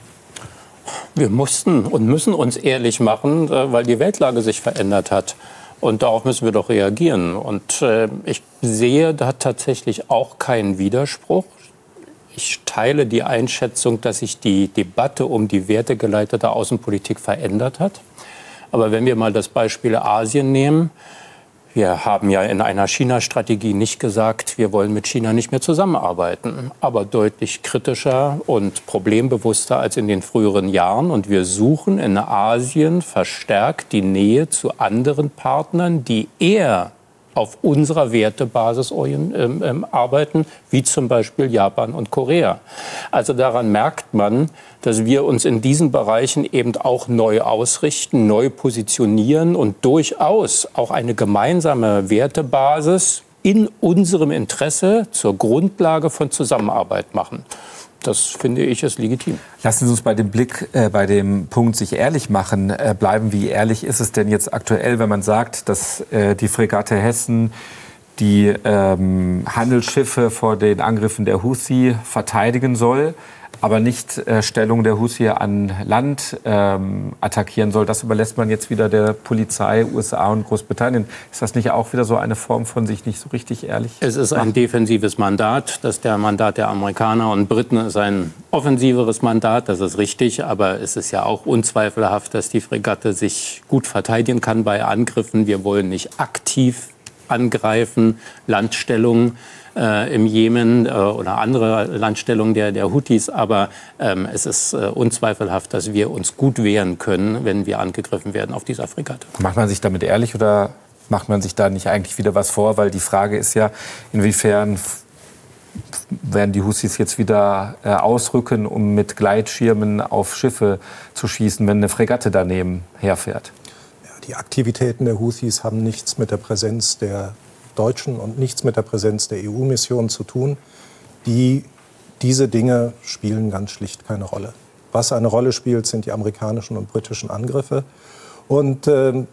Wir mussten und müssen uns ehrlich machen, äh, weil die Weltlage sich verändert hat. Und darauf müssen wir doch reagieren. Und äh, ich sehe da tatsächlich auch keinen Widerspruch. Ich teile die Einschätzung, dass sich die Debatte um die wertegeleitete Außenpolitik verändert hat. Aber wenn wir mal das Beispiel Asien nehmen, wir haben ja in einer China-Strategie nicht gesagt, wir wollen mit China nicht mehr zusammenarbeiten, aber deutlich kritischer und problembewusster als in den früheren Jahren. Und wir suchen in Asien verstärkt die Nähe zu anderen Partnern, die eher auf unserer Wertebasis ähm, ähm, arbeiten, wie zum Beispiel Japan und Korea. Also daran merkt man, dass wir uns in diesen Bereichen eben auch neu ausrichten, neu positionieren und durchaus auch eine gemeinsame Wertebasis in unserem Interesse zur Grundlage von Zusammenarbeit machen. Das finde ich ist legitim. Lassen Sie uns bei dem Blick, äh, bei dem Punkt sich ehrlich machen, äh, bleiben. Wie ehrlich ist es denn jetzt aktuell, wenn man sagt, dass äh, die Fregatte Hessen die ähm, Handelsschiffe vor den Angriffen der Houthi verteidigen soll? Aber nicht äh, Stellung der Houthi an Land ähm, attackieren soll. Das überlässt man jetzt wieder der Polizei, USA und Großbritannien. Ist das nicht auch wieder so eine Form von sich nicht so richtig ehrlich? Es ist ein defensives Mandat. Das der Mandat der Amerikaner und Briten ist ein offensiveres Mandat. Das ist richtig. Aber es ist ja auch unzweifelhaft, dass die Fregatte sich gut verteidigen kann bei Angriffen. Wir wollen nicht aktiv angreifen, Landstellungen äh, im Jemen äh, oder andere Landstellungen der, der Houthis. Aber ähm, es ist äh, unzweifelhaft, dass wir uns gut wehren können, wenn wir angegriffen werden auf dieser Fregatte. Macht man sich damit ehrlich oder macht man sich da nicht eigentlich wieder was vor? Weil die Frage ist ja, inwiefern werden die Houthis jetzt wieder äh, ausrücken, um mit Gleitschirmen auf Schiffe zu schießen, wenn eine Fregatte daneben herfährt? Ja, die Aktivitäten der Houthis haben nichts mit der Präsenz der Deutschen und nichts mit der Präsenz der EU-Mission zu tun. Die, diese Dinge spielen ganz schlicht keine Rolle. Was eine Rolle spielt, sind die amerikanischen und britischen Angriffe. Und äh,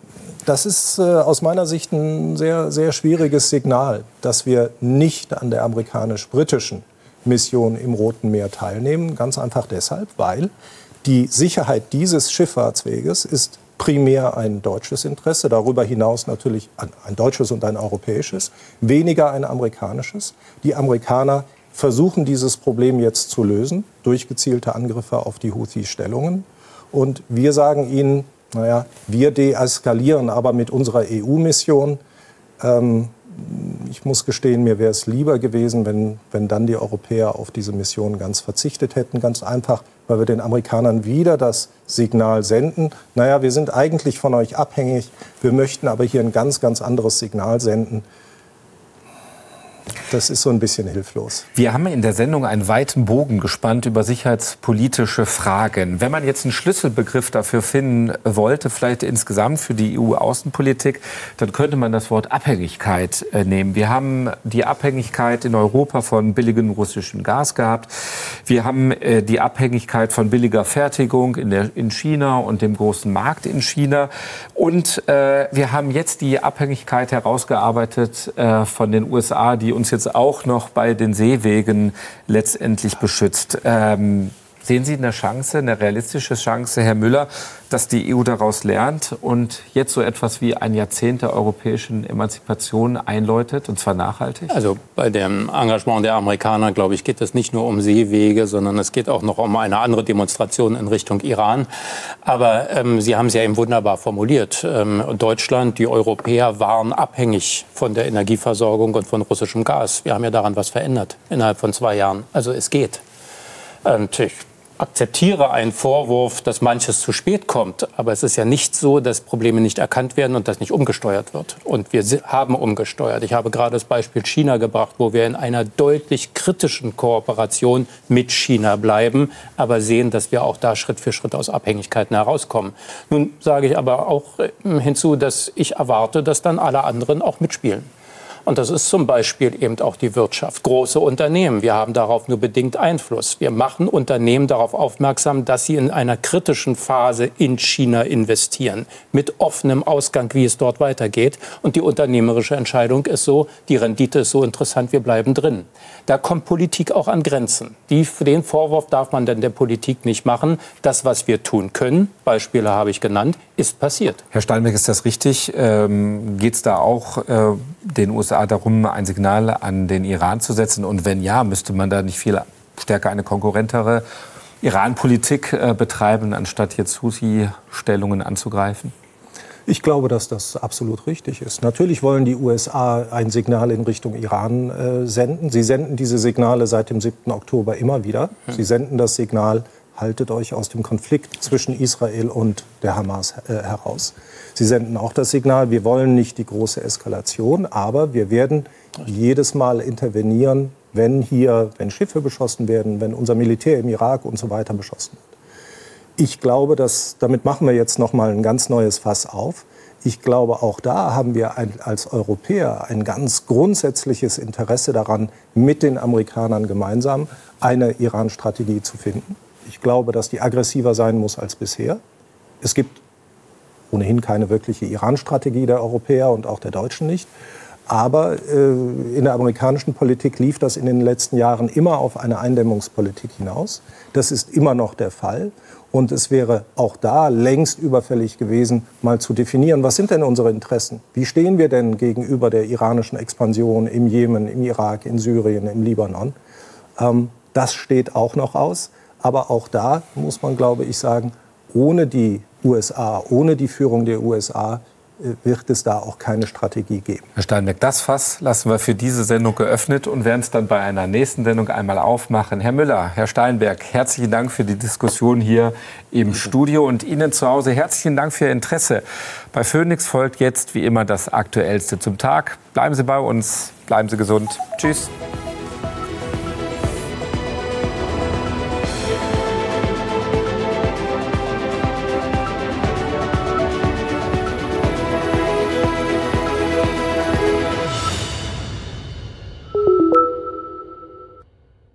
das ist äh, aus meiner Sicht ein sehr, sehr schwieriges Signal, dass wir nicht an der amerikanisch-britischen Mission im Roten Meer teilnehmen. Ganz einfach deshalb, weil die Sicherheit dieses Schifffahrtsweges ist primär ein deutsches Interesse, darüber hinaus natürlich ein deutsches und ein europäisches, weniger ein amerikanisches. Die Amerikaner versuchen dieses Problem jetzt zu lösen durch gezielte Angriffe auf die Houthi-Stellungen. Und wir sagen ihnen, naja, wir deeskalieren aber mit unserer EU-Mission. Ähm, ich muss gestehen, mir wäre es lieber gewesen, wenn, wenn dann die Europäer auf diese Mission ganz verzichtet hätten. Ganz einfach, weil wir den Amerikanern wieder das Signal senden, naja, wir sind eigentlich von euch abhängig, wir möchten aber hier ein ganz, ganz anderes Signal senden. Das ist so ein bisschen hilflos. Wir haben in der Sendung einen weiten Bogen gespannt über sicherheitspolitische Fragen. Wenn man jetzt einen Schlüsselbegriff dafür finden wollte, vielleicht insgesamt für die EU-Außenpolitik, dann könnte man das Wort Abhängigkeit äh, nehmen. Wir haben die Abhängigkeit in Europa von billigem russischen Gas gehabt. Wir haben äh, die Abhängigkeit von billiger Fertigung in, der, in China und dem großen Markt in China. Und äh, wir haben jetzt die Abhängigkeit herausgearbeitet äh, von den USA, die uns jetzt auch noch bei den Seewegen letztendlich beschützt. Ähm, Sehen Sie eine Chance, eine realistische Chance, Herr Müller, dass die EU daraus lernt und jetzt so etwas wie ein Jahrzehnt der europäischen Emanzipation einläutet, und zwar nachhaltig? Also bei dem Engagement der Amerikaner, glaube ich, geht es nicht nur um Seewege, sondern es geht auch noch um eine andere Demonstration in Richtung Iran. Aber ähm, Sie haben es ja eben wunderbar formuliert. Ähm, Deutschland, die Europäer waren abhängig von der Energieversorgung und von russischem Gas. Wir haben ja daran was verändert innerhalb von zwei Jahren. Also es geht. Und ich akzeptiere einen Vorwurf, dass manches zu spät kommt. Aber es ist ja nicht so, dass Probleme nicht erkannt werden und dass nicht umgesteuert wird. Und wir haben umgesteuert. Ich habe gerade das Beispiel China gebracht, wo wir in einer deutlich kritischen Kooperation mit China bleiben, aber sehen, dass wir auch da Schritt für Schritt aus Abhängigkeiten herauskommen. Nun sage ich aber auch äh, hinzu, dass ich erwarte, dass dann alle anderen auch mitspielen. Und das ist zum Beispiel eben auch die Wirtschaft. Große Unternehmen, wir haben darauf nur bedingt Einfluss. Wir machen Unternehmen darauf aufmerksam, dass sie in einer kritischen Phase in China investieren, mit offenem Ausgang, wie es dort weitergeht. Und die unternehmerische Entscheidung ist so, die Rendite ist so interessant, wir bleiben drin. Da kommt Politik auch an Grenzen. Die, den Vorwurf darf man denn der Politik nicht machen. Das, was wir tun können, Beispiele habe ich genannt, ist passiert. Herr Steinbeck, ist das richtig? Ähm, Geht es da auch äh, den USA darum, ein Signal an den Iran zu setzen? Und wenn ja, müsste man da nicht viel stärker eine konkurrentere Iran-Politik äh, betreiben, anstatt jetzt Houthi-Stellungen anzugreifen? Ich glaube, dass das absolut richtig ist. Natürlich wollen die USA ein Signal in Richtung Iran äh, senden. Sie senden diese Signale seit dem 7. Oktober immer wieder. Sie senden das Signal, haltet euch aus dem Konflikt zwischen Israel und der Hamas äh, heraus. Sie senden auch das Signal, wir wollen nicht die große Eskalation, aber wir werden jedes Mal intervenieren, wenn hier, wenn Schiffe beschossen werden, wenn unser Militär im Irak und so weiter beschossen wird. Ich glaube, dass damit machen wir jetzt noch mal ein ganz neues Fass auf. Ich glaube, auch da haben wir ein, als Europäer ein ganz grundsätzliches Interesse daran, mit den Amerikanern gemeinsam eine Iran-Strategie zu finden. Ich glaube, dass die aggressiver sein muss als bisher. Es gibt ohnehin keine wirkliche Iran-Strategie der Europäer und auch der Deutschen nicht. Aber äh, in der amerikanischen Politik lief das in den letzten Jahren immer auf eine Eindämmungspolitik hinaus. Das ist immer noch der Fall. Und es wäre auch da längst überfällig gewesen, mal zu definieren, was sind denn unsere Interessen? Wie stehen wir denn gegenüber der iranischen Expansion im Jemen, im Irak, in Syrien, im Libanon? Ähm, das steht auch noch aus. Aber auch da muss man, glaube ich, sagen, ohne die USA, ohne die Führung der USA äh, wird es da auch keine Strategie geben. Herr Steinbeck, das Fass lassen wir für diese Sendung geöffnet und werden es dann bei einer nächsten Sendung einmal aufmachen. Herr Müller, Herr Steinberg, herzlichen Dank für die Diskussion hier im Studio und Ihnen zu Hause herzlichen Dank für Ihr Interesse. Bei Phoenix folgt jetzt wie immer das Aktuellste zum Tag. Bleiben Sie bei uns, bleiben Sie gesund. Tschüss.